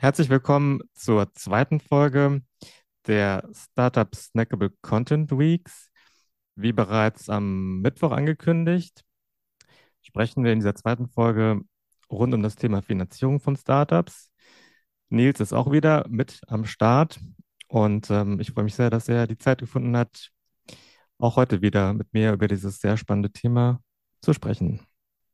Herzlich willkommen zur zweiten Folge der Startup Snackable Content Weeks. Wie bereits am Mittwoch angekündigt, sprechen wir in dieser zweiten Folge rund um das Thema Finanzierung von Startups. Nils ist auch wieder mit am Start und ähm, ich freue mich sehr, dass er die Zeit gefunden hat, auch heute wieder mit mir über dieses sehr spannende Thema zu sprechen.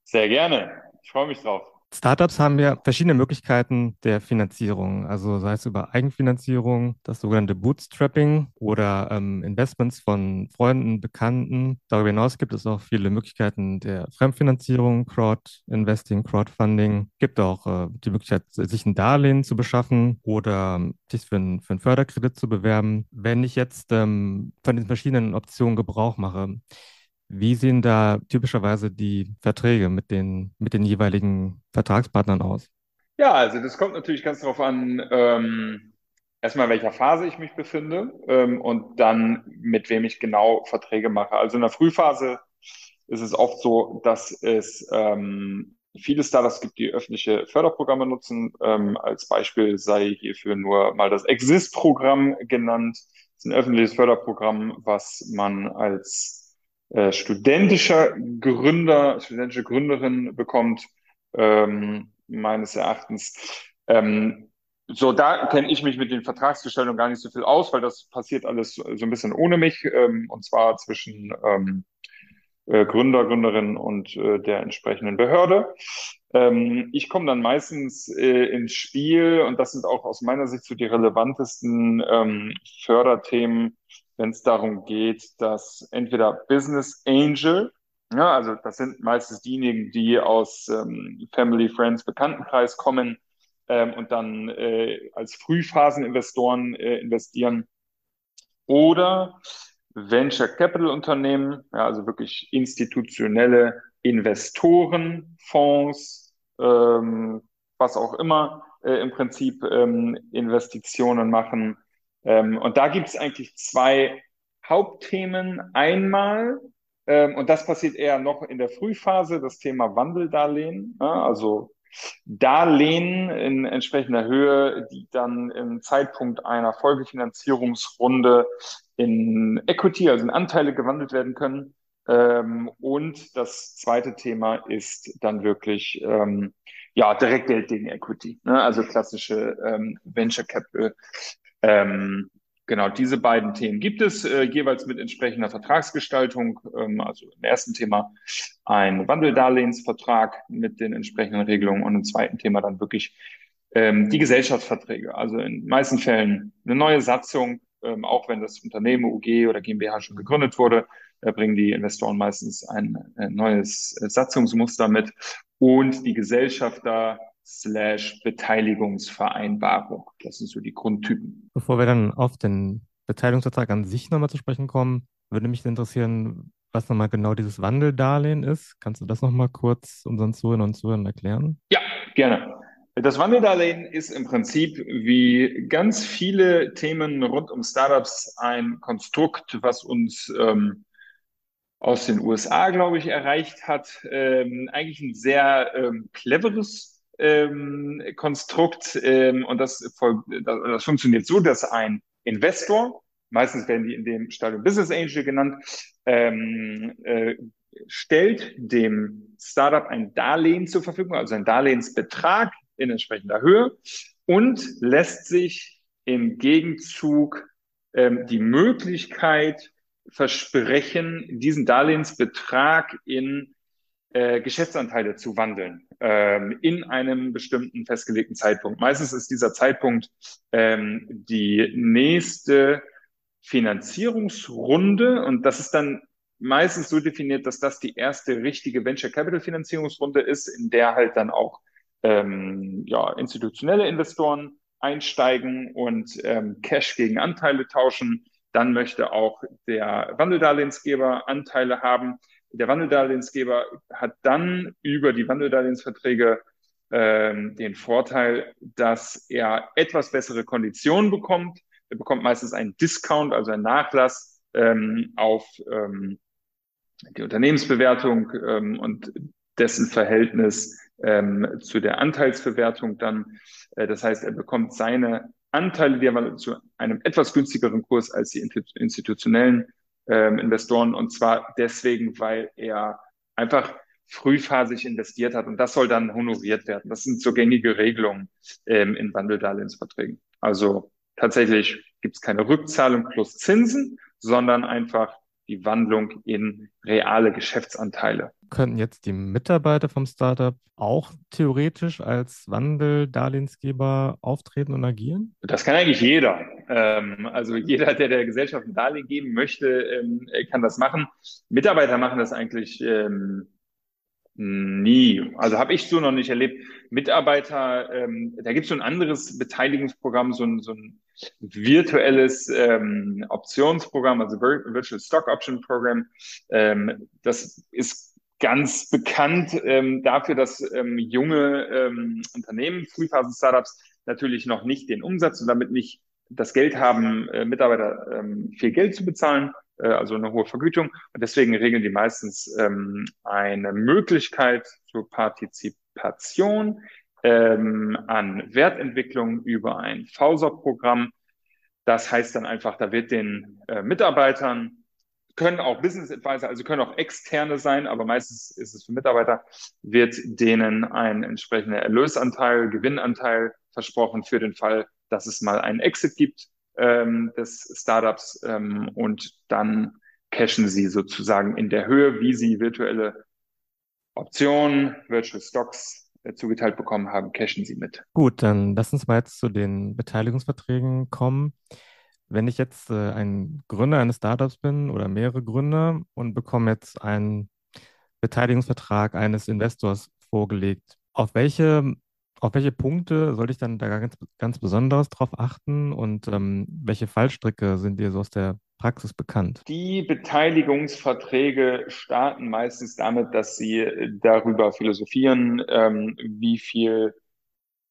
Sehr gerne. Ich freue mich drauf. Startups haben ja verschiedene Möglichkeiten der Finanzierung, also sei es über Eigenfinanzierung, das sogenannte Bootstrapping oder ähm, Investments von Freunden, Bekannten. Darüber hinaus gibt es auch viele Möglichkeiten der Fremdfinanzierung, Crowd-Investing, Crowdfunding. Es gibt auch äh, die Möglichkeit, sich ein Darlehen zu beschaffen oder ähm, sich für, ein, für einen Förderkredit zu bewerben. Wenn ich jetzt ähm, von den verschiedenen Optionen Gebrauch mache, wie sehen da typischerweise die Verträge mit den, mit den jeweiligen Vertragspartnern aus? Ja, also das kommt natürlich ganz darauf an, ähm, erstmal in welcher Phase ich mich befinde ähm, und dann mit wem ich genau Verträge mache. Also in der Frühphase ist es oft so, dass es ähm, viele Startups gibt, die öffentliche Förderprogramme nutzen. Ähm, als Beispiel sei hierfür nur mal das Exist-Programm genannt. Das ist ein öffentliches Förderprogramm, was man als äh, studentischer Gründer, studentische Gründerin bekommt, ähm, meines Erachtens. Ähm, so, da kenne ich mich mit den Vertragsgestaltungen gar nicht so viel aus, weil das passiert alles so ein bisschen ohne mich, ähm, und zwar zwischen ähm, äh, Gründer, Gründerin und äh, der entsprechenden Behörde. Ähm, ich komme dann meistens äh, ins Spiel und das sind auch aus meiner Sicht so die relevantesten ähm, Förderthemen, wenn es darum geht, dass entweder Business Angel, ja, also das sind meistens diejenigen, die aus ähm, Family, Friends, Bekanntenkreis kommen ähm, und dann äh, als Frühphaseninvestoren äh, investieren, oder Venture Capital Unternehmen, ja, also wirklich institutionelle Investoren, Fonds, ähm, was auch immer, äh, im Prinzip ähm, Investitionen machen ähm, und da gibt es eigentlich zwei Hauptthemen. Einmal, ähm, und das passiert eher noch in der Frühphase, das Thema Wandeldarlehen, ja, also Darlehen in entsprechender Höhe, die dann im Zeitpunkt einer Folgefinanzierungsrunde in Equity, also in Anteile gewandelt werden können. Ähm, und das zweite Thema ist dann wirklich ähm, ja Direktgeld gegen Equity, ne? also klassische ähm, Venture Capital ähm, genau, diese beiden Themen gibt es äh, jeweils mit entsprechender Vertragsgestaltung. Ähm, also im ersten Thema ein Wandeldarlehensvertrag mit den entsprechenden Regelungen und im zweiten Thema dann wirklich ähm, die Gesellschaftsverträge. Also in meisten Fällen eine neue Satzung, ähm, auch wenn das Unternehmen UG oder GmbH schon gegründet wurde, da bringen die Investoren meistens ein, ein neues Satzungsmuster mit und die Gesellschafter slash Beteiligungsvereinbarung. Das sind so die Grundtypen. Bevor wir dann auf den Beteiligungsvertrag an sich nochmal zu sprechen kommen, würde mich interessieren, was nochmal genau dieses Wandeldarlehen ist. Kannst du das nochmal kurz unseren Zuhörern und Zuhörern erklären? Ja, gerne. Das Wandeldarlehen ist im Prinzip wie ganz viele Themen rund um Startups ein Konstrukt, was uns ähm, aus den USA, glaube ich, erreicht hat. Ähm, eigentlich ein sehr ähm, cleveres ähm, Konstrukt ähm, und das, das funktioniert so, dass ein Investor, meistens werden die in dem Stadium Business Angel genannt, ähm, äh, stellt dem Startup ein Darlehen zur Verfügung, also ein Darlehensbetrag in entsprechender Höhe und lässt sich im Gegenzug ähm, die Möglichkeit versprechen, diesen Darlehensbetrag in äh, Geschäftsanteile zu wandeln ähm, in einem bestimmten festgelegten Zeitpunkt. Meistens ist dieser Zeitpunkt ähm, die nächste Finanzierungsrunde und das ist dann meistens so definiert, dass das die erste richtige Venture Capital Finanzierungsrunde ist, in der halt dann auch ähm, ja, institutionelle Investoren einsteigen und ähm, Cash gegen Anteile tauschen. Dann möchte auch der Wandeldarlehensgeber Anteile haben der Wandeldarlehensgeber hat dann über die Wandeldarlehensverträge ähm, den Vorteil, dass er etwas bessere Konditionen bekommt. Er bekommt meistens einen Discount, also einen Nachlass ähm, auf ähm, die Unternehmensbewertung ähm, und dessen Verhältnis ähm, zu der Anteilsbewertung dann. Äh, das heißt, er bekommt seine Anteile, die er zu einem etwas günstigeren Kurs als die institutionellen ähm, Investoren. Und zwar deswegen, weil er einfach frühphasig investiert hat und das soll dann honoriert werden. Das sind so gängige Regelungen ähm, in Wandeldarlehensverträgen. Also tatsächlich gibt es keine Rückzahlung plus Zinsen, sondern einfach die Wandlung in reale Geschäftsanteile. Könnten jetzt die Mitarbeiter vom Startup auch theoretisch als Wandeldarlehensgeber auftreten und agieren? Das kann eigentlich jeder. Ähm, also jeder, der der Gesellschaft ein Darlehen geben möchte, ähm, kann das machen. Mitarbeiter machen das eigentlich ähm, Nie. Also habe ich so noch nicht erlebt. Mitarbeiter, da gibt es so ein anderes Beteiligungsprogramm, so ein, so ein virtuelles ähm, Optionsprogramm, also Virtual Stock Option Program. Ähm, das ist ganz bekannt ähm, dafür, dass ähm, junge ähm, Unternehmen, Frühphasen-Startups, natürlich noch nicht den Umsatz und damit nicht das Geld haben, äh, Mitarbeiter ähm, viel Geld zu bezahlen äh, also eine hohe Vergütung. Und deswegen regeln die meistens ähm, eine Möglichkeit zur Partizipation ähm, an Wertentwicklung über ein VSOP-Programm. Das heißt dann einfach, da wird den äh, Mitarbeitern können auch Business Advisor, also können auch externe sein, aber meistens ist es für Mitarbeiter, wird denen ein entsprechender Erlösanteil, Gewinnanteil versprochen für den Fall, dass es mal einen Exit gibt ähm, des Startups ähm, und dann cashen sie sozusagen in der Höhe, wie sie virtuelle Optionen, Virtual Stocks zugeteilt bekommen haben, cashen sie mit. Gut, dann lass uns mal jetzt zu den Beteiligungsverträgen kommen. Wenn ich jetzt äh, ein Gründer eines Startups bin oder mehrere Gründer und bekomme jetzt einen Beteiligungsvertrag eines Investors vorgelegt, auf welche auf welche Punkte sollte ich dann da ganz, ganz besonders drauf achten und ähm, welche Fallstricke sind dir so aus der Praxis bekannt? Die Beteiligungsverträge starten meistens damit, dass sie darüber philosophieren, ähm, wie viel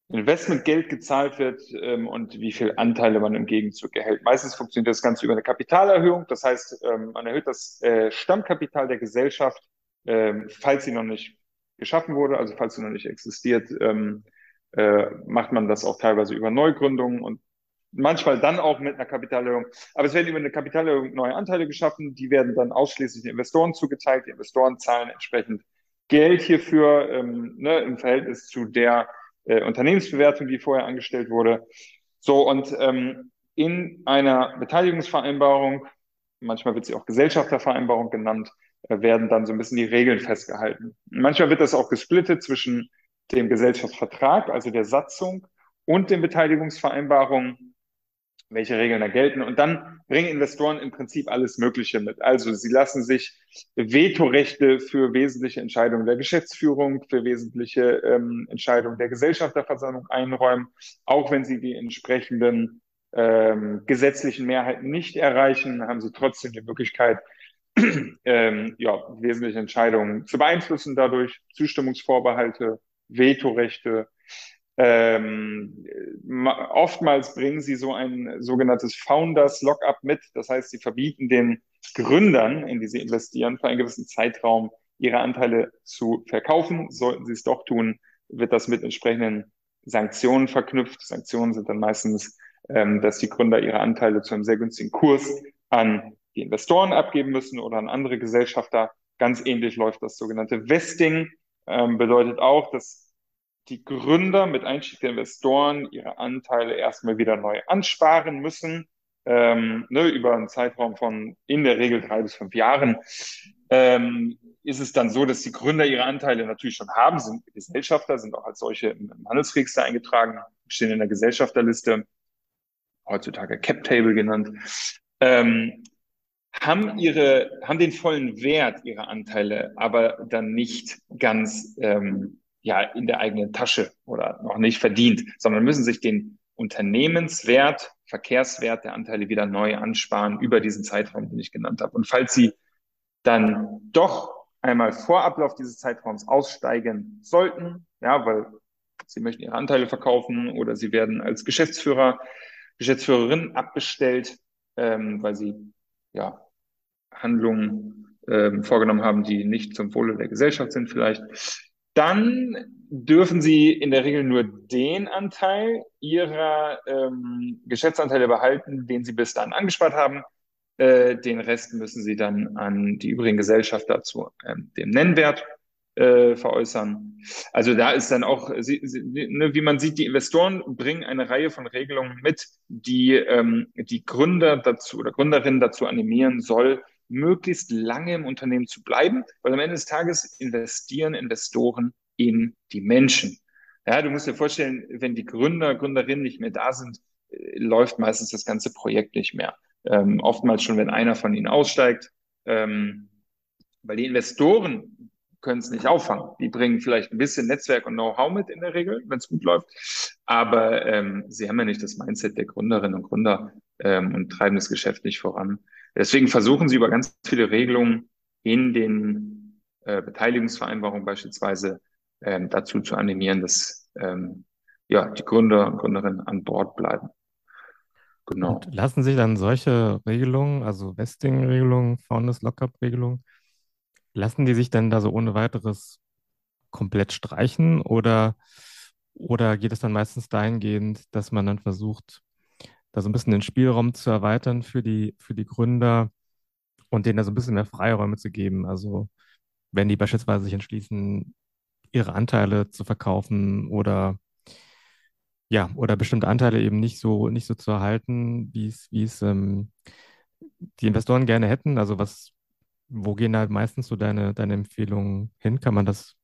Investmentgeld gezahlt wird ähm, und wie viel Anteile man im Gegenzug erhält. Meistens funktioniert das Ganze über eine Kapitalerhöhung. Das heißt, ähm, man erhöht das äh, Stammkapital der Gesellschaft, ähm, falls sie noch nicht geschaffen wurde, also falls sie noch nicht existiert, ähm, äh, macht man das auch teilweise über Neugründungen und manchmal dann auch mit einer Kapitalerhöhung. Aber es werden über eine Kapitalerhöhung neue Anteile geschaffen, die werden dann ausschließlich den Investoren zugeteilt. Die Investoren zahlen entsprechend Geld hierfür ähm, ne, im Verhältnis zu der äh, Unternehmensbewertung, die vorher angestellt wurde. So, und ähm, in einer Beteiligungsvereinbarung, manchmal wird sie auch Gesellschaftervereinbarung genannt, äh, werden dann so ein bisschen die Regeln festgehalten. Manchmal wird das auch gesplittet zwischen dem Gesellschaftsvertrag, also der Satzung und den Beteiligungsvereinbarungen, welche Regeln da gelten. Und dann bringen Investoren im Prinzip alles Mögliche mit. Also sie lassen sich Vetorechte für wesentliche Entscheidungen der Geschäftsführung, für wesentliche ähm, Entscheidungen der Gesellschafterversammlung einräumen, auch wenn sie die entsprechenden ähm, gesetzlichen Mehrheiten nicht erreichen, haben sie trotzdem die Möglichkeit, ähm, ja, wesentliche Entscheidungen zu beeinflussen dadurch, Zustimmungsvorbehalte Vetorechte. Ähm, oftmals bringen sie so ein sogenanntes Founders Lockup mit. Das heißt, sie verbieten den Gründern, in die sie investieren, für einen gewissen Zeitraum ihre Anteile zu verkaufen. Sollten sie es doch tun, wird das mit entsprechenden Sanktionen verknüpft. Sanktionen sind dann meistens, ähm, dass die Gründer ihre Anteile zu einem sehr günstigen Kurs an die Investoren abgeben müssen oder an andere Gesellschafter. Ganz ähnlich läuft das sogenannte Vesting. Ähm, bedeutet auch, dass die Gründer mit Einstieg der Investoren ihre Anteile erstmal wieder neu ansparen müssen, ähm, ne, über einen Zeitraum von in der Regel drei bis fünf Jahren. Ähm, ist es dann so, dass die Gründer ihre Anteile natürlich schon haben, sind Gesellschafter, sind auch als solche im Handelsregister eingetragen, stehen in der Gesellschafterliste, heutzutage Cap Table genannt, ähm, haben ihre, haben den vollen Wert ihrer Anteile, aber dann nicht ganz ähm, ja in der eigenen Tasche oder noch nicht verdient, sondern müssen sich den Unternehmenswert, Verkehrswert der Anteile wieder neu ansparen über diesen Zeitraum, den ich genannt habe. Und falls Sie dann doch einmal vor Ablauf dieses Zeitraums aussteigen sollten, ja, weil Sie möchten Ihre Anteile verkaufen oder Sie werden als Geschäftsführer, Geschäftsführerin abbestellt, ähm, weil Sie ja Handlungen ähm, vorgenommen haben, die nicht zum Wohle der Gesellschaft sind vielleicht, dann dürfen Sie in der Regel nur den Anteil Ihrer ähm, Geschäftsanteile behalten, den Sie bis dahin angespart haben. Äh, den Rest müssen Sie dann an die übrigen Gesellschafter zu ähm, dem Nennwert äh, veräußern. Also da ist dann auch, sie, sie, ne, wie man sieht, die Investoren bringen eine Reihe von Regelungen mit, die ähm, die Gründer dazu oder Gründerinnen dazu animieren soll, möglichst lange im Unternehmen zu bleiben, weil am Ende des Tages investieren Investoren in die Menschen. Ja, du musst dir vorstellen, wenn die Gründer, Gründerinnen nicht mehr da sind, äh, läuft meistens das ganze Projekt nicht mehr. Ähm, oftmals schon, wenn einer von ihnen aussteigt, ähm, weil die Investoren können es nicht auffangen. Die bringen vielleicht ein bisschen Netzwerk und Know-how mit in der Regel, wenn es gut läuft. Aber ähm, sie haben ja nicht das Mindset der Gründerinnen und Gründer ähm, und treiben das Geschäft nicht voran. Deswegen versuchen sie über ganz viele Regelungen in den äh, Beteiligungsvereinbarungen beispielsweise ähm, dazu zu animieren, dass ähm, ja, die Gründer und Gründerinnen an Bord bleiben. Genau. Und lassen sich dann solche Regelungen, also Vesting-Regelungen, Founders Lockup-Regelungen, lassen die sich dann da so ohne weiteres komplett streichen oder, oder geht es dann meistens dahingehend, dass man dann versucht, da so ein bisschen den Spielraum zu erweitern für die, für die Gründer und denen da so ein bisschen mehr Freiräume zu geben. Also wenn die beispielsweise sich entschließen, ihre Anteile zu verkaufen oder ja, oder bestimmte Anteile eben nicht so, nicht so zu erhalten, wie es, wie es ähm, die Investoren gerne hätten. Also was, wo gehen da meistens so deine, deine Empfehlungen hin? Kann man das,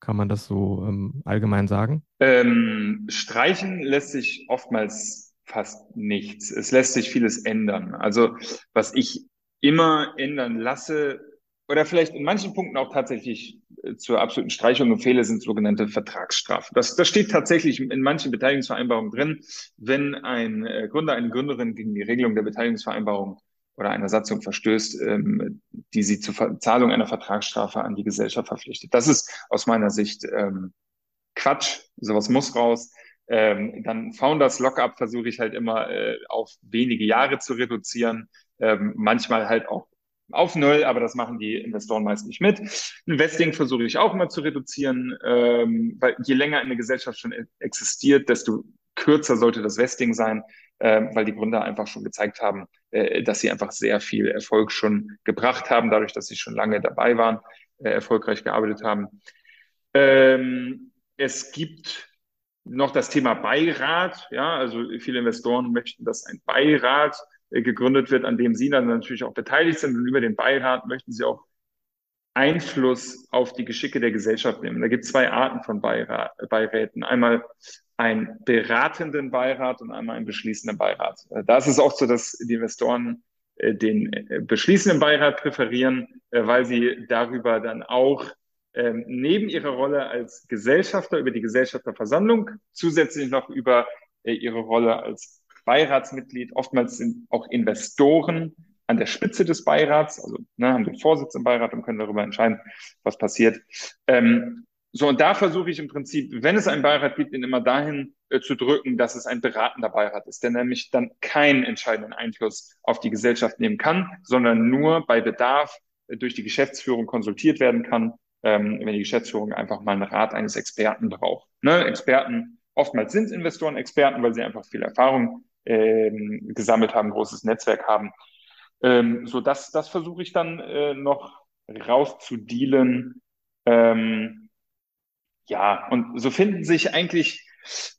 kann man das so ähm, allgemein sagen? Ähm, streichen lässt sich oftmals fast nichts. Es lässt sich vieles ändern. Also was ich immer ändern lasse oder vielleicht in manchen Punkten auch tatsächlich äh, zur absoluten Streichung empfehle, sind sogenannte Vertragsstrafen. Das, das steht tatsächlich in manchen Beteiligungsvereinbarungen drin. Wenn ein äh, Gründer, eine Gründerin gegen die Regelung der Beteiligungsvereinbarung oder einer Satzung verstößt, ähm, die sie zur Zahlung einer Vertragsstrafe an die Gesellschaft verpflichtet. Das ist aus meiner Sicht ähm, Quatsch. Sowas muss raus. Ähm, dann Founders Lockup versuche ich halt immer äh, auf wenige Jahre zu reduzieren, ähm, manchmal halt auch auf Null, aber das machen die Investoren meist nicht mit. Investing versuche ich auch immer zu reduzieren, ähm, weil je länger eine Gesellschaft schon existiert, desto kürzer sollte das Vesting sein, äh, weil die Gründer einfach schon gezeigt haben, äh, dass sie einfach sehr viel Erfolg schon gebracht haben, dadurch, dass sie schon lange dabei waren, äh, erfolgreich gearbeitet haben. Ähm, es gibt noch das Thema Beirat. Ja, also viele Investoren möchten, dass ein Beirat äh, gegründet wird, an dem sie dann natürlich auch beteiligt sind. Und über den Beirat möchten sie auch Einfluss auf die Geschicke der Gesellschaft nehmen. Da gibt es zwei Arten von Beirat, Beiräten. Einmal einen beratenden Beirat und einmal einen beschließenden Beirat. Äh, da ist es auch so, dass die Investoren äh, den beschließenden Beirat präferieren, weil sie darüber dann auch ähm, neben ihrer Rolle als Gesellschafter über die Gesellschafterversammlung zusätzlich noch über äh, ihre Rolle als Beiratsmitglied. Oftmals sind auch Investoren an der Spitze des Beirats, also ne, haben den Vorsitz im Beirat und können darüber entscheiden, was passiert. Ähm, so, und da versuche ich im Prinzip, wenn es einen Beirat gibt, ihn immer dahin äh, zu drücken, dass es ein beratender Beirat ist, der nämlich dann keinen entscheidenden Einfluss auf die Gesellschaft nehmen kann, sondern nur bei Bedarf äh, durch die Geschäftsführung konsultiert werden kann ähm, wenn die Geschäftsführung einfach mal einen Rat eines Experten braucht. Ne? Experten, oftmals sind Investoren Experten, weil sie einfach viel Erfahrung ähm, gesammelt haben, großes Netzwerk haben. Ähm, so, das, das versuche ich dann äh, noch rauszudealen. Ähm, ja, und so finden sich eigentlich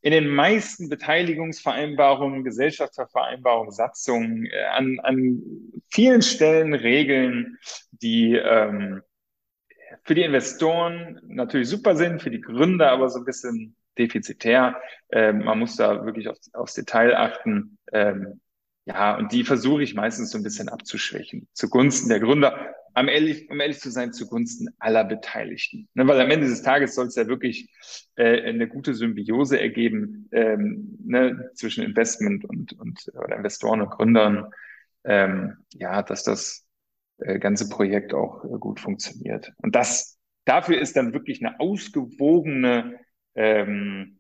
in den meisten Beteiligungsvereinbarungen, Gesellschaftsvereinbarungen, Satzungen äh, an, an vielen Stellen Regeln, die ähm, für die Investoren natürlich super sind, für die Gründer aber so ein bisschen defizitär. Ähm, man muss da wirklich auf, aufs Detail achten. Ähm, ja, und die versuche ich meistens so ein bisschen abzuschwächen, zugunsten der Gründer, am ehrlich, um ehrlich zu sein, zugunsten aller Beteiligten. Ne, weil am Ende des Tages soll es ja wirklich äh, eine gute Symbiose ergeben ähm, ne, zwischen Investment und, und oder Investoren und Gründern. Ähm, ja, dass das äh, ganze Projekt auch äh, gut funktioniert. Und das, dafür ist dann wirklich eine ausgewogene ähm,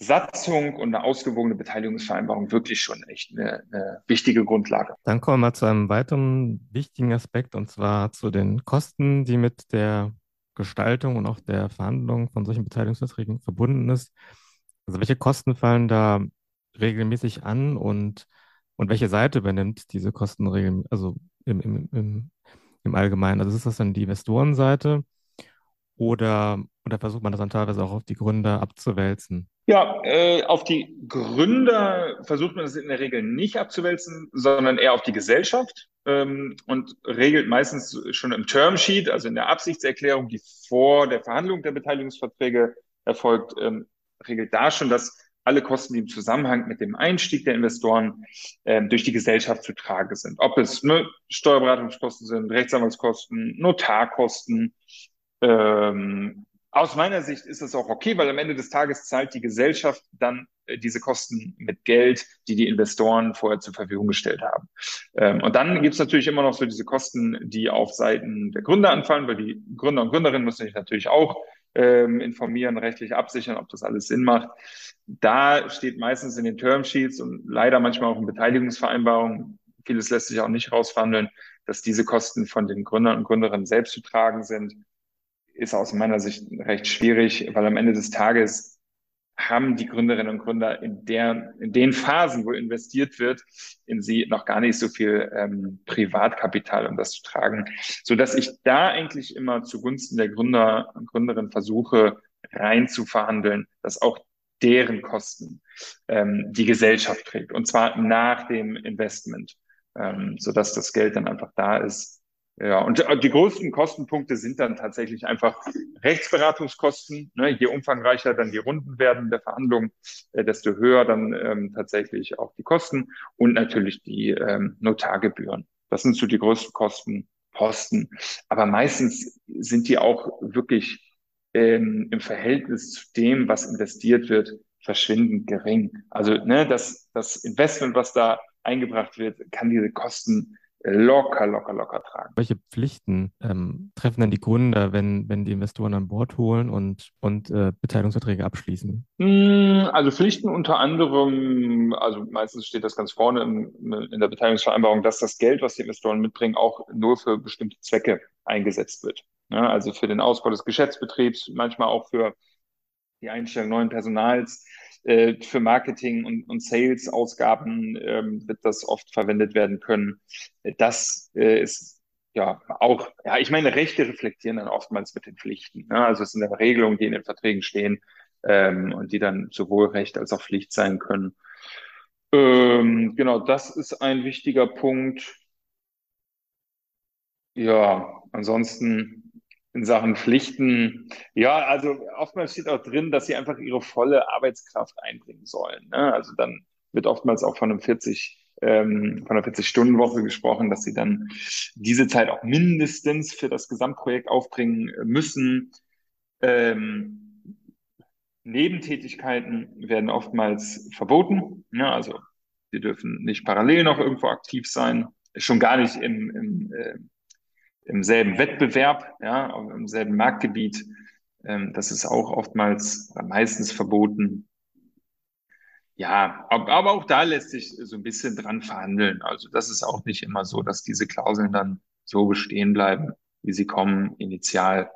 Satzung und eine ausgewogene Beteiligungsvereinbarung wirklich schon echt eine, eine wichtige Grundlage. Dann kommen wir zu einem weiteren wichtigen Aspekt und zwar zu den Kosten, die mit der Gestaltung und auch der Verhandlung von solchen Beteiligungsverträgen verbunden ist. Also welche Kosten fallen da regelmäßig an und, und welche Seite übernimmt diese Kosten regelmäßig, also im, im, im, im Allgemeinen? Also ist das dann die Investorenseite oder, oder versucht man das dann teilweise auch auf die Gründer abzuwälzen? Ja, äh, auf die Gründer versucht man das in der Regel nicht abzuwälzen, sondern eher auf die Gesellschaft ähm, und regelt meistens schon im Termsheet, also in der Absichtserklärung, die vor der Verhandlung der Beteiligungsverträge erfolgt, ähm, regelt da schon, dass alle Kosten, die im Zusammenhang mit dem Einstieg der Investoren ähm, durch die Gesellschaft zu tragen sind. Ob es ne, Steuerberatungskosten sind, Rechtsanwaltskosten, Notarkosten, ähm, aus meiner Sicht ist das auch okay, weil am Ende des Tages zahlt die Gesellschaft dann äh, diese Kosten mit Geld, die die Investoren vorher zur Verfügung gestellt haben. Ähm, und dann gibt es natürlich immer noch so diese Kosten, die auf Seiten der Gründer anfallen, weil die Gründer und Gründerinnen müssen sich natürlich auch ähm, informieren, rechtlich absichern, ob das alles Sinn macht. Da steht meistens in den Termsheets und leider manchmal auch in Beteiligungsvereinbarungen, vieles lässt sich auch nicht rausverhandeln, dass diese Kosten von den Gründern und Gründerinnen selbst zu tragen sind ist aus meiner Sicht recht schwierig, weil am Ende des Tages haben die Gründerinnen und Gründer in, der, in den Phasen, wo investiert wird, in sie noch gar nicht so viel ähm, Privatkapital, um das zu tragen, so dass ich da eigentlich immer zugunsten der Gründer und Gründerinnen versuche, rein zu verhandeln, dass auch deren Kosten ähm, die Gesellschaft trägt. Und zwar nach dem Investment, ähm, so dass das Geld dann einfach da ist, ja, und äh, die größten Kostenpunkte sind dann tatsächlich einfach Rechtsberatungskosten. Ne? Je umfangreicher dann die Runden werden der Verhandlungen, äh, desto höher dann ähm, tatsächlich auch die Kosten und natürlich die ähm, Notargebühren. Das sind so die größten Kostenposten. Aber meistens sind die auch wirklich ähm, im Verhältnis zu dem, was investiert wird, verschwindend gering. Also ne, das, das Investment, was da eingebracht wird, kann diese Kosten locker, locker, locker tragen. Welche Pflichten ähm, treffen denn die Gründer, wenn, wenn die Investoren an Bord holen und, und äh, Beteiligungsverträge abschließen? Hm, also Pflichten unter anderem, also meistens steht das ganz vorne in, in der Beteiligungsvereinbarung, dass das Geld, was die Investoren mitbringen, auch nur für bestimmte Zwecke eingesetzt wird. Ja, also für den Ausbau des Geschäftsbetriebs, manchmal auch für die Einstellung neuen Personals äh, für Marketing und, und Sales-Ausgaben ähm, wird das oft verwendet werden können. Das äh, ist ja auch, ja, ich meine, Rechte reflektieren dann oftmals mit den Pflichten. Ne? Also es sind dann Regelungen, die in den Verträgen stehen ähm, und die dann sowohl Recht als auch Pflicht sein können. Ähm, genau, das ist ein wichtiger Punkt. Ja, ansonsten in Sachen Pflichten, ja, also oftmals steht auch drin, dass sie einfach ihre volle Arbeitskraft einbringen sollen. Ne? Also dann wird oftmals auch von einem 40 ähm, von einer 40-Stunden-Woche gesprochen, dass sie dann diese Zeit auch mindestens für das Gesamtprojekt aufbringen müssen. Ähm, Nebentätigkeiten werden oftmals verboten. Ne? Also sie dürfen nicht parallel noch irgendwo aktiv sein, schon gar nicht im, im äh, im selben Wettbewerb, ja, im selben Marktgebiet. Ähm, das ist auch oftmals meistens verboten. Ja, aber auch da lässt sich so ein bisschen dran verhandeln. Also das ist auch nicht immer so, dass diese Klauseln dann so bestehen bleiben, wie sie kommen, initial.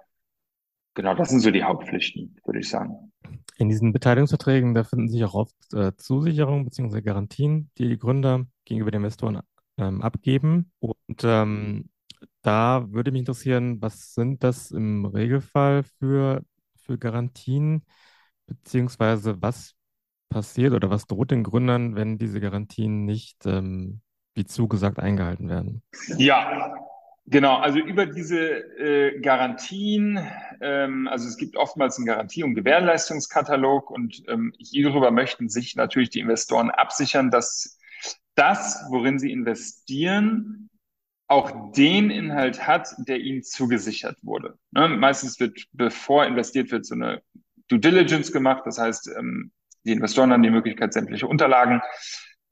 Genau, das sind so die Hauptpflichten, würde ich sagen. In diesen Beteiligungsverträgen, da finden sich auch oft äh, Zusicherungen bzw. Garantien, die die Gründer gegenüber den Investoren ähm, abgeben. Und ähm, da würde mich interessieren, was sind das im Regelfall für, für Garantien, beziehungsweise was passiert oder was droht den Gründern, wenn diese Garantien nicht, ähm, wie zugesagt, eingehalten werden? Ja, Genau, also über diese äh, Garantien, ähm, also es gibt oftmals einen Garantie- und Gewährleistungskatalog und ähm, hierüber möchten sich natürlich die Investoren absichern, dass das, worin sie investieren, auch den Inhalt hat, der ihnen zugesichert wurde. Ne? Meistens wird, bevor investiert wird, so eine Due Diligence gemacht. Das heißt, ähm, die Investoren haben die Möglichkeit, sämtliche Unterlagen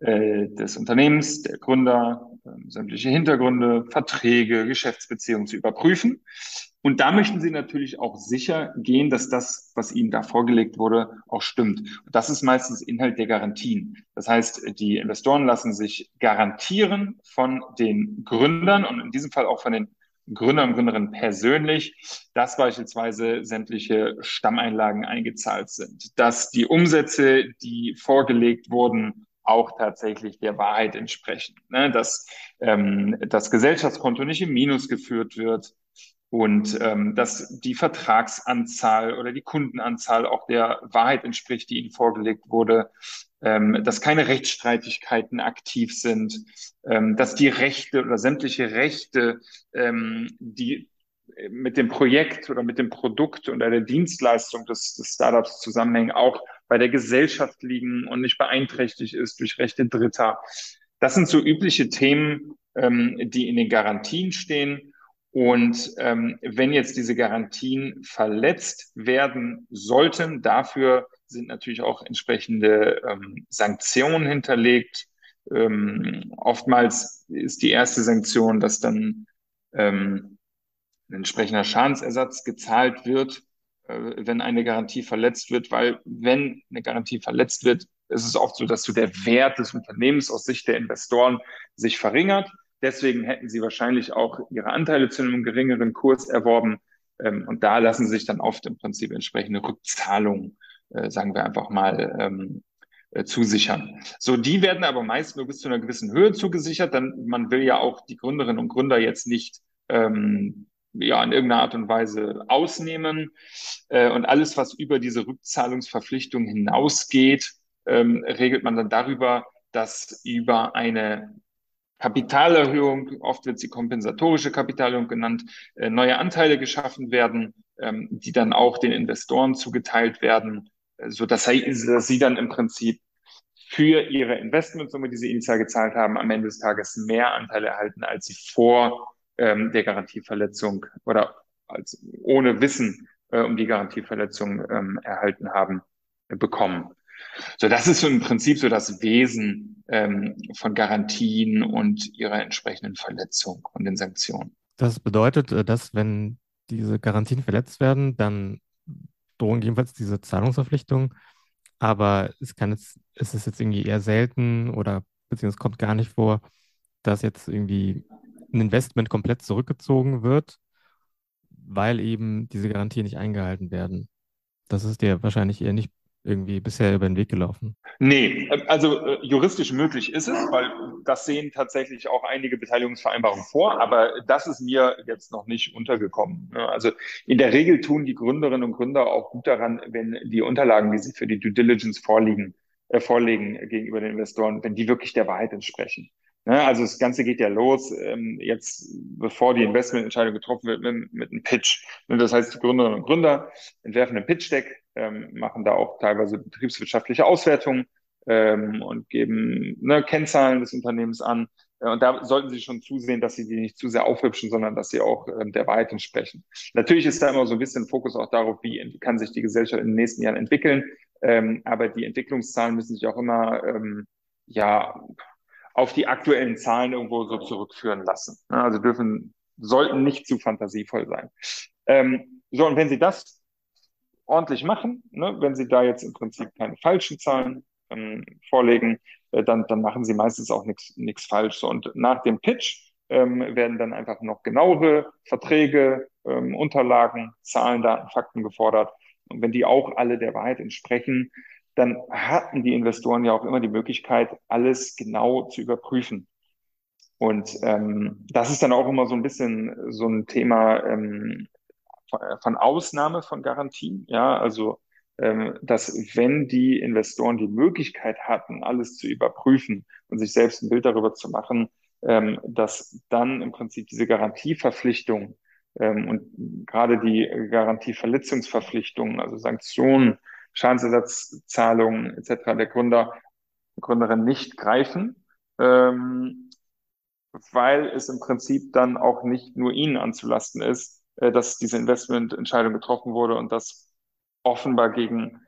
äh, des Unternehmens, der Gründer, äh, sämtliche Hintergründe, Verträge, Geschäftsbeziehungen zu überprüfen. Und da möchten Sie natürlich auch sicher gehen, dass das, was Ihnen da vorgelegt wurde, auch stimmt. Und das ist meistens Inhalt der Garantien. Das heißt, die Investoren lassen sich garantieren von den Gründern und in diesem Fall auch von den Gründer und Gründerinnen persönlich, dass beispielsweise sämtliche Stammeinlagen eingezahlt sind, dass die Umsätze, die vorgelegt wurden, auch tatsächlich der Wahrheit entsprechen, ne? dass ähm, das Gesellschaftskonto nicht im Minus geführt wird, und ähm, dass die Vertragsanzahl oder die Kundenanzahl auch der Wahrheit entspricht, die ihnen vorgelegt wurde, ähm, dass keine Rechtsstreitigkeiten aktiv sind, ähm, dass die Rechte oder sämtliche Rechte, ähm, die mit dem Projekt oder mit dem Produkt oder der Dienstleistung des, des Startups zusammenhängen, auch bei der Gesellschaft liegen und nicht beeinträchtigt ist durch Rechte Dritter. Das sind so übliche Themen, ähm, die in den Garantien stehen. Und ähm, wenn jetzt diese Garantien verletzt werden sollten, dafür sind natürlich auch entsprechende ähm, Sanktionen hinterlegt. Ähm, oftmals ist die erste Sanktion, dass dann ähm, ein entsprechender Schadensersatz gezahlt wird, wenn eine Garantie verletzt wird, weil wenn eine Garantie verletzt wird, ist es oft so, dass so der Wert des Unternehmens aus Sicht der Investoren sich verringert. Deswegen hätten sie wahrscheinlich auch ihre Anteile zu einem geringeren Kurs erworben. Ähm, und da lassen sich dann oft im Prinzip entsprechende Rückzahlungen, äh, sagen wir einfach mal, ähm, äh, zusichern. So, die werden aber meist nur bis zu einer gewissen Höhe zugesichert. Dann, man will ja auch die Gründerinnen und Gründer jetzt nicht ähm, ja, in irgendeiner Art und Weise ausnehmen. Äh, und alles, was über diese Rückzahlungsverpflichtung hinausgeht, ähm, regelt man dann darüber, dass über eine Kapitalerhöhung, oft wird sie kompensatorische Kapitalerhöhung genannt, äh, neue Anteile geschaffen werden, ähm, die dann auch den Investoren zugeteilt werden, äh, so dass, dass sie dann im Prinzip für ihre Investmentsumme, die sie initial gezahlt haben, am Ende des Tages mehr Anteile erhalten, als sie vor ähm, der Garantieverletzung oder als ohne Wissen äh, um die Garantieverletzung ähm, erhalten haben, äh, bekommen. So, das ist so im Prinzip so das Wesen ähm, von Garantien und ihrer entsprechenden Verletzung und den Sanktionen. Das bedeutet, äh, dass wenn diese Garantien verletzt werden, dann drohen jedenfalls diese Zahlungsverpflichtungen. Aber es kann jetzt, ist es jetzt irgendwie eher selten oder beziehungsweise kommt gar nicht vor, dass jetzt irgendwie ein Investment komplett zurückgezogen wird, weil eben diese Garantien nicht eingehalten werden. Das ist dir wahrscheinlich eher nicht irgendwie bisher über den Weg gelaufen? Nee, also äh, juristisch möglich ist es, weil das sehen tatsächlich auch einige Beteiligungsvereinbarungen vor, aber das ist mir jetzt noch nicht untergekommen. Ne? Also in der Regel tun die Gründerinnen und Gründer auch gut daran, wenn die Unterlagen, die sie für die Due Diligence vorliegen, äh, vorlegen gegenüber den Investoren, wenn die wirklich der Wahrheit entsprechen. Ne? Also das Ganze geht ja los, ähm, jetzt bevor die Investmententscheidung getroffen wird, mit, mit einem Pitch. Ne? Das heißt, die Gründerinnen und Gründer entwerfen ein Pitch-Deck, ähm, machen da auch teilweise betriebswirtschaftliche Auswertungen ähm, und geben ne, Kennzahlen des Unternehmens an. Äh, und da sollten Sie schon zusehen, dass Sie die nicht zu sehr aufhübschen, sondern dass sie auch ähm, der Wahrheit entsprechen. Natürlich ist da immer so ein bisschen Fokus auch darauf, wie kann sich die Gesellschaft in den nächsten Jahren entwickeln. Ähm, aber die Entwicklungszahlen müssen sich auch immer ähm, ja auf die aktuellen Zahlen irgendwo so zurückführen lassen. Also dürfen, sollten nicht zu fantasievoll sein. Ähm, so, und wenn Sie das ordentlich machen, ne, wenn Sie da jetzt im Prinzip keine falschen Zahlen ähm, vorlegen, äh, dann, dann machen Sie meistens auch nichts falsch. So, und nach dem Pitch ähm, werden dann einfach noch genauere Verträge, ähm, Unterlagen, Zahlen, Daten, Fakten gefordert. Und wenn die auch alle der Wahrheit entsprechen, dann hatten die Investoren ja auch immer die Möglichkeit, alles genau zu überprüfen. Und ähm, das ist dann auch immer so ein bisschen so ein Thema ähm, von Ausnahme von Garantien. Ja, also ähm, dass wenn die Investoren die Möglichkeit hatten, alles zu überprüfen und sich selbst ein Bild darüber zu machen, ähm, dass dann im Prinzip diese Garantieverpflichtung ähm, und gerade die Garantieverletzungsverpflichtungen, also Sanktionen Schadensersatzzahlungen etc. der Gründer, Gründerin nicht greifen, ähm, weil es im Prinzip dann auch nicht nur ihnen anzulasten ist, äh, dass diese Investmententscheidung getroffen wurde und das offenbar gegen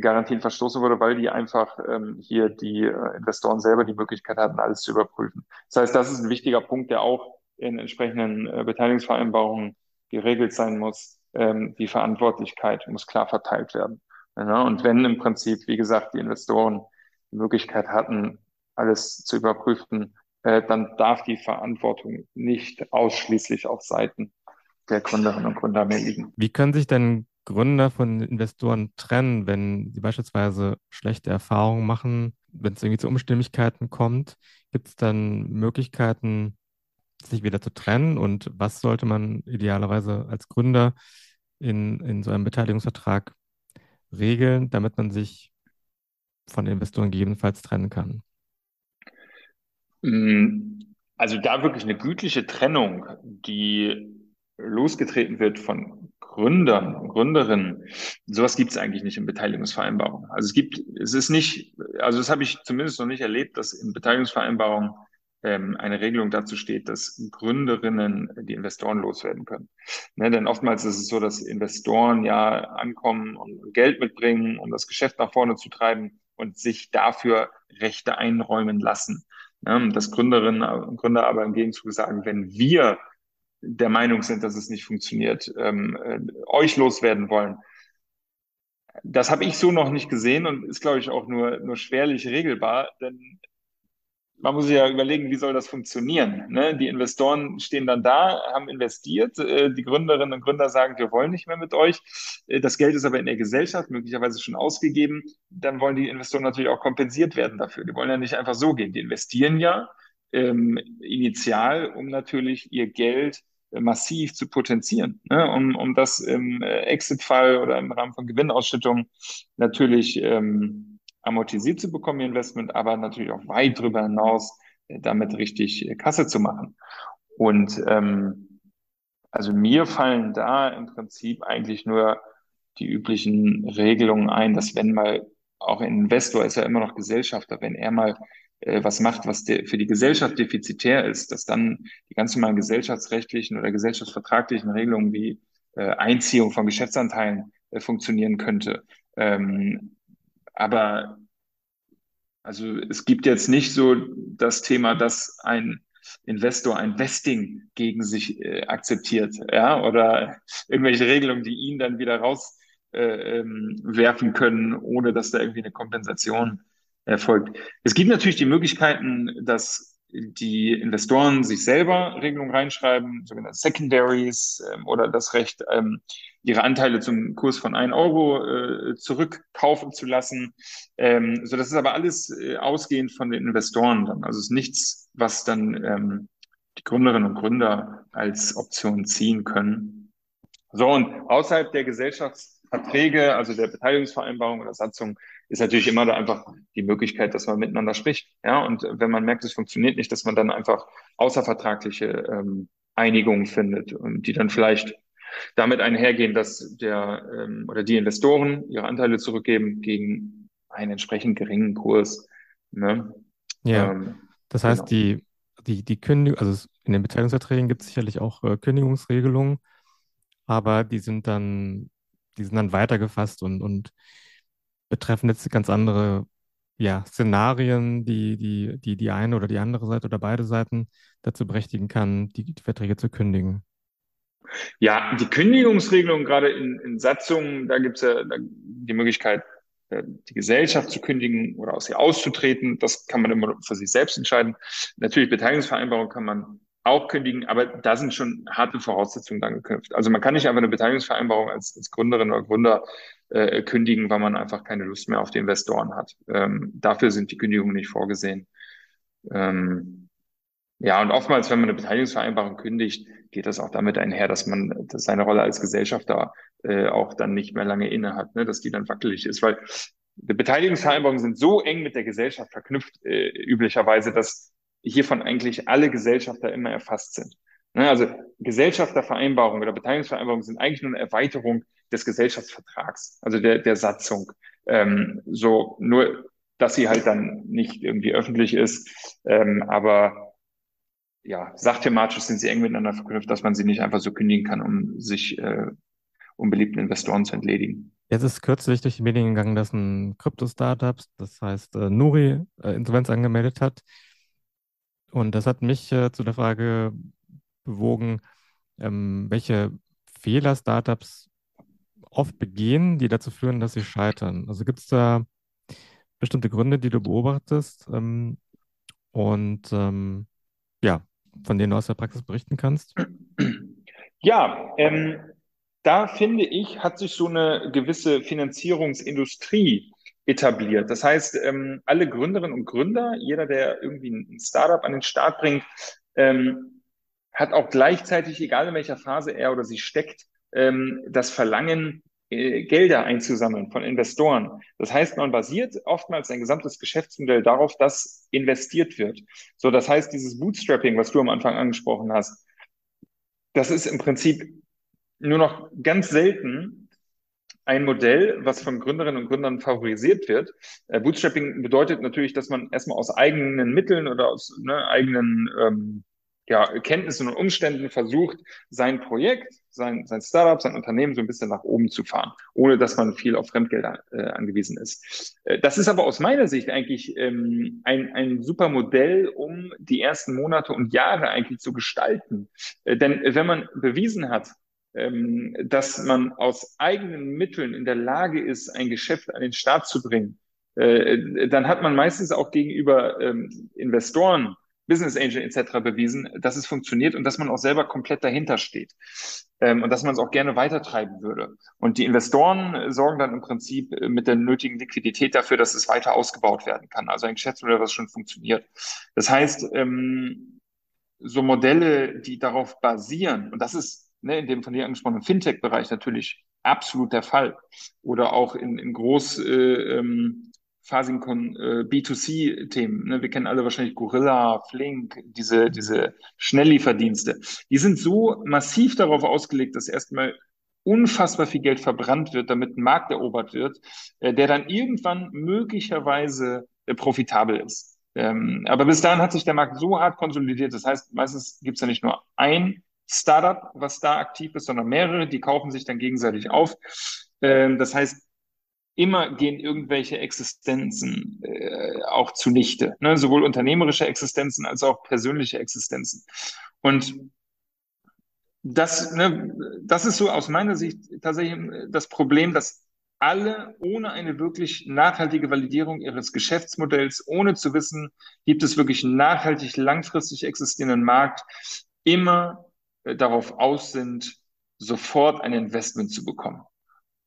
Garantien verstoßen wurde, weil die einfach ähm, hier die äh, Investoren selber die Möglichkeit hatten, alles zu überprüfen. Das heißt, das ist ein wichtiger Punkt, der auch in entsprechenden äh, Beteiligungsvereinbarungen geregelt sein muss. Ähm, die Verantwortlichkeit muss klar verteilt werden. Ja, und wenn im Prinzip, wie gesagt, die Investoren die Möglichkeit hatten, alles zu überprüfen, äh, dann darf die Verantwortung nicht ausschließlich auf Seiten der Gründerinnen und Gründer mehr liegen. Wie können sich denn Gründer von Investoren trennen, wenn sie beispielsweise schlechte Erfahrungen machen, wenn es irgendwie zu Umstimmigkeiten kommt? Gibt es dann Möglichkeiten, sich wieder zu trennen? Und was sollte man idealerweise als Gründer in, in so einem Beteiligungsvertrag regeln, damit man sich von Investoren gegebenenfalls trennen kann? Mm, also da wirklich eine gütliche Trennung, die losgetreten wird von Gründern und Gründerinnen, sowas gibt es eigentlich nicht in Beteiligungsvereinbarungen. Also es gibt, es ist nicht, also das habe ich zumindest noch nicht erlebt, dass in Beteiligungsvereinbarungen ähm, eine Regelung dazu steht, dass Gründerinnen die Investoren loswerden können. Ne, denn oftmals ist es so, dass Investoren ja ankommen und Geld mitbringen, um das Geschäft nach vorne zu treiben und sich dafür Rechte einräumen lassen. Ne, dass Gründerinnen und Gründer aber im Gegenzug sagen, wenn wir der Meinung sind, dass es nicht funktioniert, ähm, äh, euch loswerden wollen. Das habe ich so noch nicht gesehen und ist, glaube ich, auch nur, nur schwerlich regelbar, denn man muss sich ja überlegen, wie soll das funktionieren? Ne? Die Investoren stehen dann da, haben investiert, äh, die Gründerinnen und Gründer sagen, wir wollen nicht mehr mit euch. Äh, das Geld ist aber in der Gesellschaft möglicherweise schon ausgegeben. Dann wollen die Investoren natürlich auch kompensiert werden dafür. Die wollen ja nicht einfach so gehen. Die investieren ja ähm, initial, um natürlich ihr Geld massiv zu potenzieren, ne? um, um das im äh, Exit-Fall oder im Rahmen von Gewinnausschüttung natürlich ähm, amortisiert zu bekommen, ihr Investment, aber natürlich auch weit darüber hinaus äh, damit richtig äh, Kasse zu machen. Und ähm, also mir fallen da im Prinzip eigentlich nur die üblichen Regelungen ein, dass wenn mal auch ein Investor ist ja immer noch Gesellschafter, wenn er mal äh, was macht, was für die Gesellschaft defizitär ist, dass dann die ganz normalen gesellschaftsrechtlichen oder gesellschaftsvertraglichen Regelungen wie äh, Einziehung von Geschäftsanteilen äh, funktionieren könnte. Ähm, aber also es gibt jetzt nicht so das Thema, dass ein Investor ein Vesting gegen sich äh, akzeptiert, ja, oder irgendwelche Regelungen, die ihn dann wieder rauswerfen äh, ähm, können, ohne dass da irgendwie eine Kompensation erfolgt. Es gibt natürlich die Möglichkeiten, dass die Investoren sich selber Regelungen reinschreiben, sogenannte Secondaries ähm, oder das Recht, ähm, ihre Anteile zum Kurs von 1 Euro äh, zurückkaufen zu lassen. Ähm, so, das ist aber alles äh, ausgehend von den Investoren dann. Also es ist nichts, was dann ähm, die Gründerinnen und Gründer als Option ziehen können. So, und außerhalb der Gesellschaftsverträge, also der Beteiligungsvereinbarung oder Satzung, ist natürlich immer da einfach die Möglichkeit, dass man miteinander spricht. Ja, und wenn man merkt, es funktioniert nicht, dass man dann einfach außervertragliche ähm, Einigungen findet und die dann vielleicht damit einhergehen, dass der ähm, oder die Investoren ihre Anteile zurückgeben gegen einen entsprechend geringen Kurs. Ne? Ja, ähm, das heißt, genau. die, die, die Kündigung, also in den Beteiligungsverträgen gibt es sicherlich auch äh, Kündigungsregelungen, aber die sind dann, die sind dann weitergefasst und, und betreffen jetzt ganz andere ja, Szenarien, die, die, die die eine oder die andere Seite oder beide Seiten dazu berechtigen kann, die, die Verträge zu kündigen. Ja, die Kündigungsregelung gerade in, in Satzungen, da gibt es ja die Möglichkeit, äh, die Gesellschaft zu kündigen oder aus ihr auszutreten. Das kann man immer für sich selbst entscheiden. Natürlich Beteiligungsvereinbarung kann man auch kündigen, aber da sind schon harte Voraussetzungen dann geknüpft. Also man kann nicht einfach eine Beteiligungsvereinbarung als, als Gründerin oder Gründer äh, kündigen, weil man einfach keine Lust mehr auf die Investoren hat. Ähm, dafür sind die Kündigungen nicht vorgesehen. Ähm, ja, und oftmals, wenn man eine Beteiligungsvereinbarung kündigt, geht das auch damit einher, dass man dass seine Rolle als Gesellschafter äh, auch dann nicht mehr lange inne hat, ne, dass die dann wackelig ist, weil die Beteiligungsvereinbarungen sind so eng mit der Gesellschaft verknüpft, äh, üblicherweise, dass hiervon eigentlich alle Gesellschafter immer erfasst sind. Ne, also Gesellschaftervereinbarungen oder Beteiligungsvereinbarungen sind eigentlich nur eine Erweiterung des Gesellschaftsvertrags, also der, der Satzung. Ähm, so nur, dass sie halt dann nicht irgendwie öffentlich ist, ähm, aber ja, sachthematisch sind sie eng miteinander verknüpft, dass man sie nicht einfach so kündigen kann, um sich äh, unbeliebten Investoren zu entledigen. Jetzt ist kürzlich durch die Medien gegangen, dass ein Krypto-Startup, das heißt äh, Nuri, äh, Insolvenz angemeldet hat. Und das hat mich äh, zu der Frage bewogen, ähm, welche Fehler Startups oft begehen, die dazu führen, dass sie scheitern. Also gibt es da bestimmte Gründe, die du beobachtest? Ähm, und ähm, ja, von denen du aus der Praxis berichten kannst? Ja, ähm, da finde ich, hat sich so eine gewisse Finanzierungsindustrie etabliert. Das heißt, ähm, alle Gründerinnen und Gründer, jeder, der irgendwie ein Startup an den Start bringt, ähm, hat auch gleichzeitig, egal in welcher Phase er oder sie steckt, ähm, das Verlangen, Gelder einzusammeln von Investoren. Das heißt, man basiert oftmals ein gesamtes Geschäftsmodell darauf, dass investiert wird. So, das heißt, dieses Bootstrapping, was du am Anfang angesprochen hast, das ist im Prinzip nur noch ganz selten ein Modell, was von Gründerinnen und Gründern favorisiert wird. Äh, Bootstrapping bedeutet natürlich, dass man erstmal aus eigenen Mitteln oder aus ne, eigenen ähm, ja, Kenntnissen und Umständen versucht, sein Projekt, sein, sein Startup, sein Unternehmen so ein bisschen nach oben zu fahren, ohne dass man viel auf Fremdgelder äh, angewiesen ist. Äh, das ist aber aus meiner Sicht eigentlich ähm, ein, ein super Modell, um die ersten Monate und Jahre eigentlich zu gestalten. Äh, denn wenn man bewiesen hat, ähm, dass man aus eigenen Mitteln in der Lage ist, ein Geschäft an den Start zu bringen, äh, dann hat man meistens auch gegenüber ähm, Investoren, Business Angel etc. bewiesen, dass es funktioniert und dass man auch selber komplett dahinter steht ähm, und dass man es auch gerne weitertreiben würde. Und die Investoren sorgen dann im Prinzip mit der nötigen Liquidität dafür, dass es weiter ausgebaut werden kann. Also ein Geschäftsmodell, was schon funktioniert. Das heißt, ähm, so Modelle, die darauf basieren, und das ist ne, in dem von dir angesprochenen Fintech-Bereich natürlich absolut der Fall. Oder auch in, in groß äh, ähm, phasigen äh, B2C-Themen. Ne? Wir kennen alle wahrscheinlich Gorilla, Flink, diese, diese Schnelllieferdienste. Die sind so massiv darauf ausgelegt, dass erstmal unfassbar viel Geld verbrannt wird, damit ein Markt erobert wird, äh, der dann irgendwann möglicherweise äh, profitabel ist. Ähm, aber bis dahin hat sich der Markt so hart konsolidiert. Das heißt, meistens gibt es ja nicht nur ein Startup, was da aktiv ist, sondern mehrere, die kaufen sich dann gegenseitig auf. Ähm, das heißt, immer gehen irgendwelche Existenzen äh, auch zunichte, ne? sowohl unternehmerische Existenzen als auch persönliche Existenzen. Und das, ne, das ist so aus meiner Sicht tatsächlich das Problem, dass alle ohne eine wirklich nachhaltige Validierung ihres Geschäftsmodells, ohne zu wissen, gibt es wirklich einen nachhaltig langfristig existierenden Markt, immer äh, darauf aus sind, sofort ein Investment zu bekommen.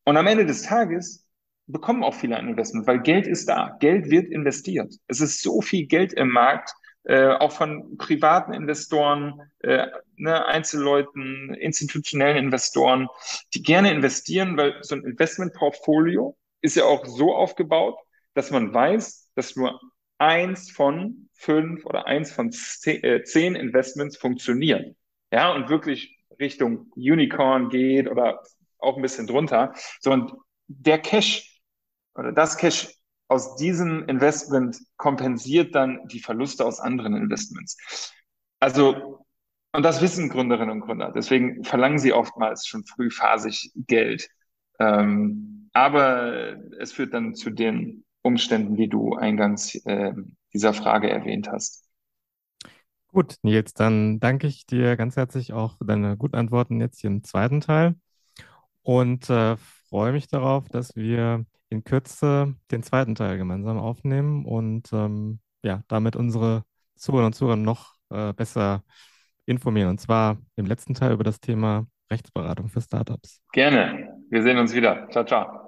Und am Ende des Tages bekommen auch viele ein Investment, weil Geld ist da. Geld wird investiert. Es ist so viel Geld im Markt, äh, auch von privaten Investoren, äh, ne, Einzelleuten, institutionellen Investoren, die gerne investieren, weil so ein Investmentportfolio ist ja auch so aufgebaut, dass man weiß, dass nur eins von fünf oder eins von äh, zehn Investments funktionieren. Ja, und wirklich Richtung Unicorn geht oder auch ein bisschen drunter. So, und der Cash oder das Cash aus diesem Investment kompensiert dann die Verluste aus anderen Investments. Also, und das wissen Gründerinnen und Gründer. Deswegen verlangen sie oftmals schon frühphasig Geld. Ähm, aber es führt dann zu den Umständen, die du eingangs äh, dieser Frage erwähnt hast. Gut, Nils, dann danke ich dir ganz herzlich auch für deine guten Antworten jetzt hier im zweiten Teil und äh, freue mich darauf, dass wir in Kürze den zweiten Teil gemeinsam aufnehmen und ähm, ja, damit unsere Zuhörer und Zuhörer noch äh, besser informieren. Und zwar im letzten Teil über das Thema Rechtsberatung für Startups. Gerne. Wir sehen uns wieder. Ciao, ciao.